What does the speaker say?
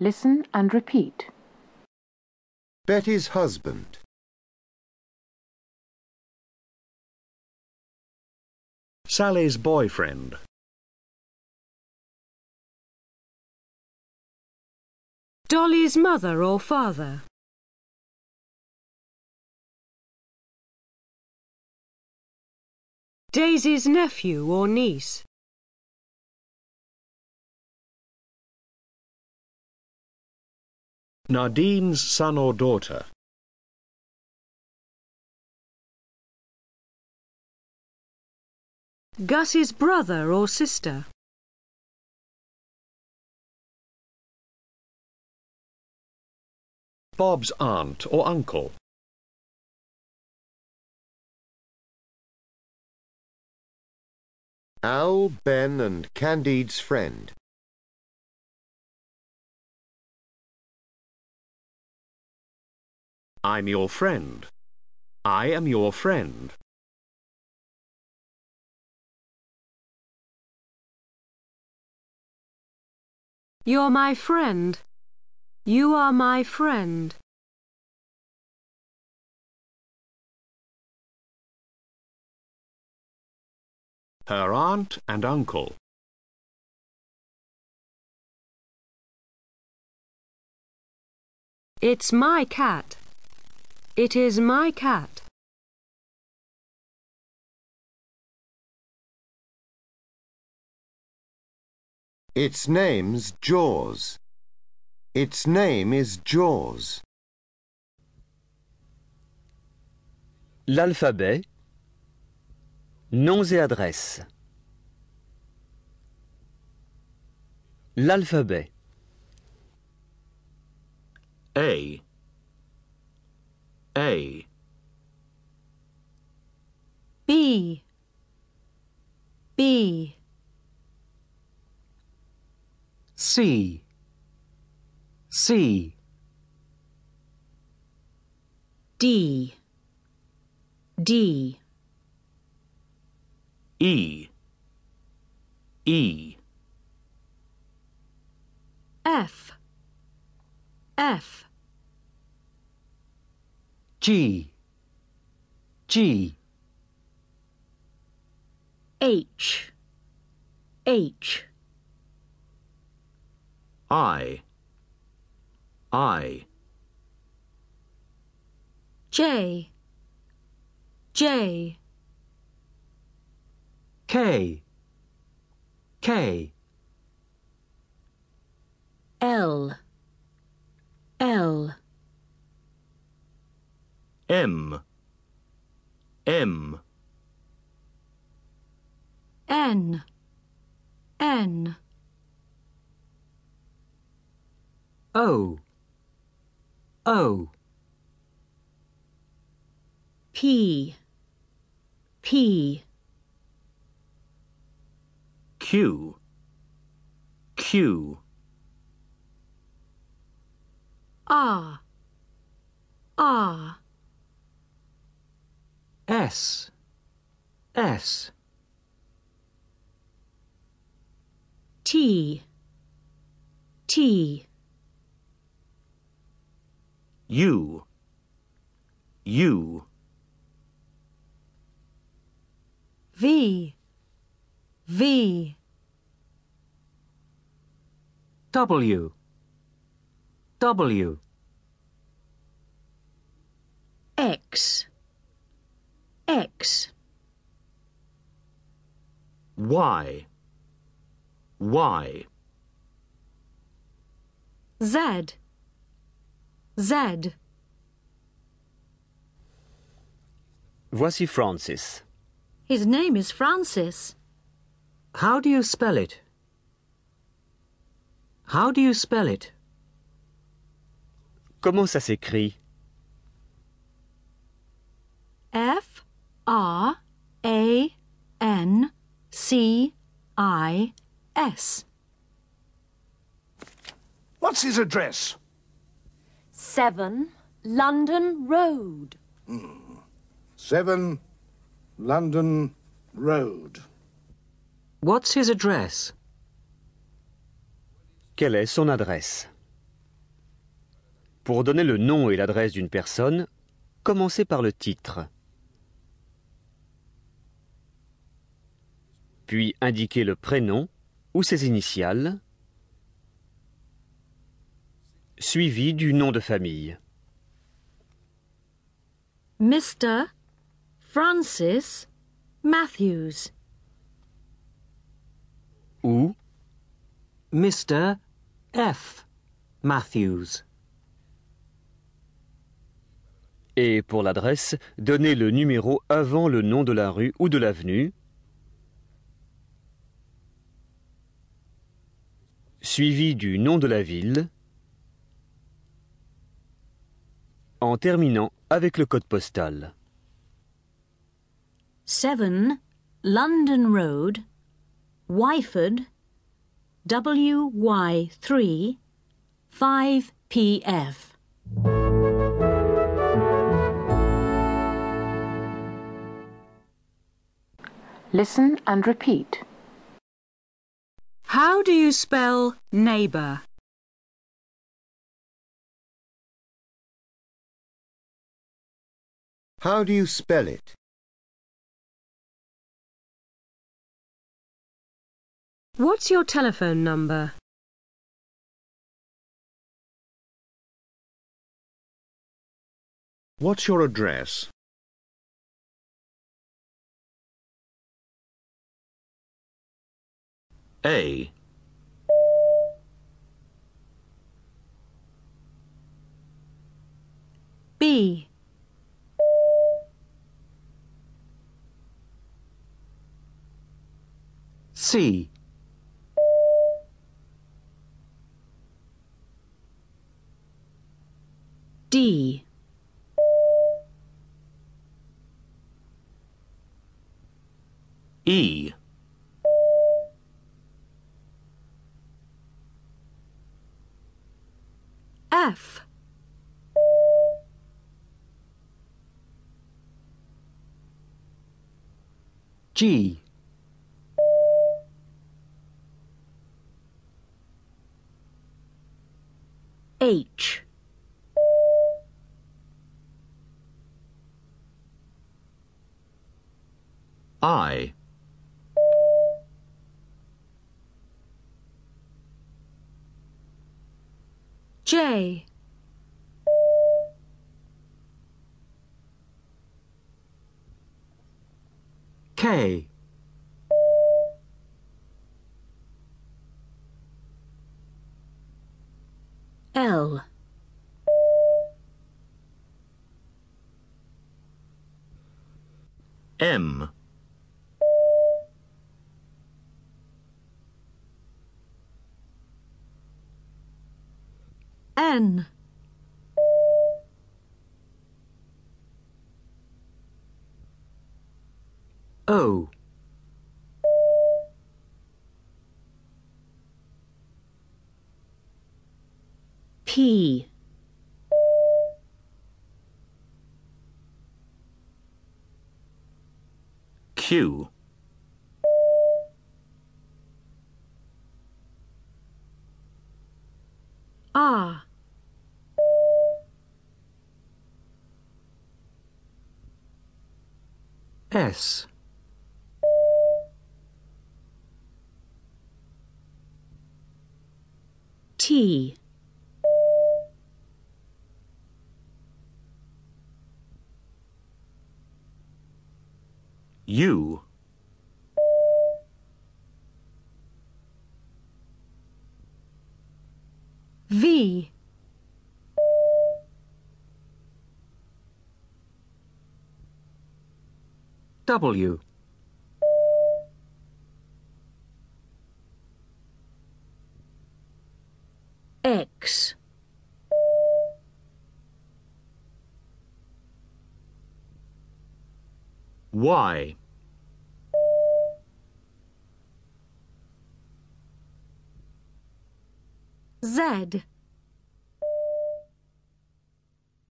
Listen and repeat. Betty's husband. Sally's boyfriend. Dolly's mother or father. Daisy's nephew or niece. Nadine's son or daughter. Gus's brother or sister. Bob's aunt or uncle. Al, Ben and Candide's friend. I'm your friend. I am your friend. You're my friend. You are my friend. Her aunt and uncle. It's my cat. It is my cat. Its name's Jaws. Its name is Jaws. L'alphabet. Noms et adresses. L'alphabet. A. A. B. B. C. C. D. D. E. E. F. F. G. G. H. H. I. I. J. J. K. K. L. L. M. M. N. N. O. O. P. P. Q. Q. R. R. S. S. T. T. U. U. V. V. W. W. Y. Y. Z. Z. Voici Francis. His name is Francis. How do you spell it? How do you spell it? Comment ça s'écrit? F R A N C I S. What's his address? 7 London Road. 7 London Road. What's his address? Quelle est son adresse? Pour donner le nom et l'adresse d'une personne, commencez par le titre. Puis indiquez le prénom ou ses initiales, suivi du nom de famille. Mr. Francis Matthews. Ou Mr. F. Matthews. Et pour l'adresse, donnez le numéro avant le nom de la rue ou de l'avenue, suivi du nom de la ville, en terminant avec le code postal. 7 London Road, Wyford, WY3, 5PF. Listen and repeat. How do you spell neighbour? How do you spell it? What's your telephone number? What's your address? A. B. C. D. E. F. G. H. I. J. K. L. M. N. O. P. Q. R. S. T. U. V. W. Y. Z.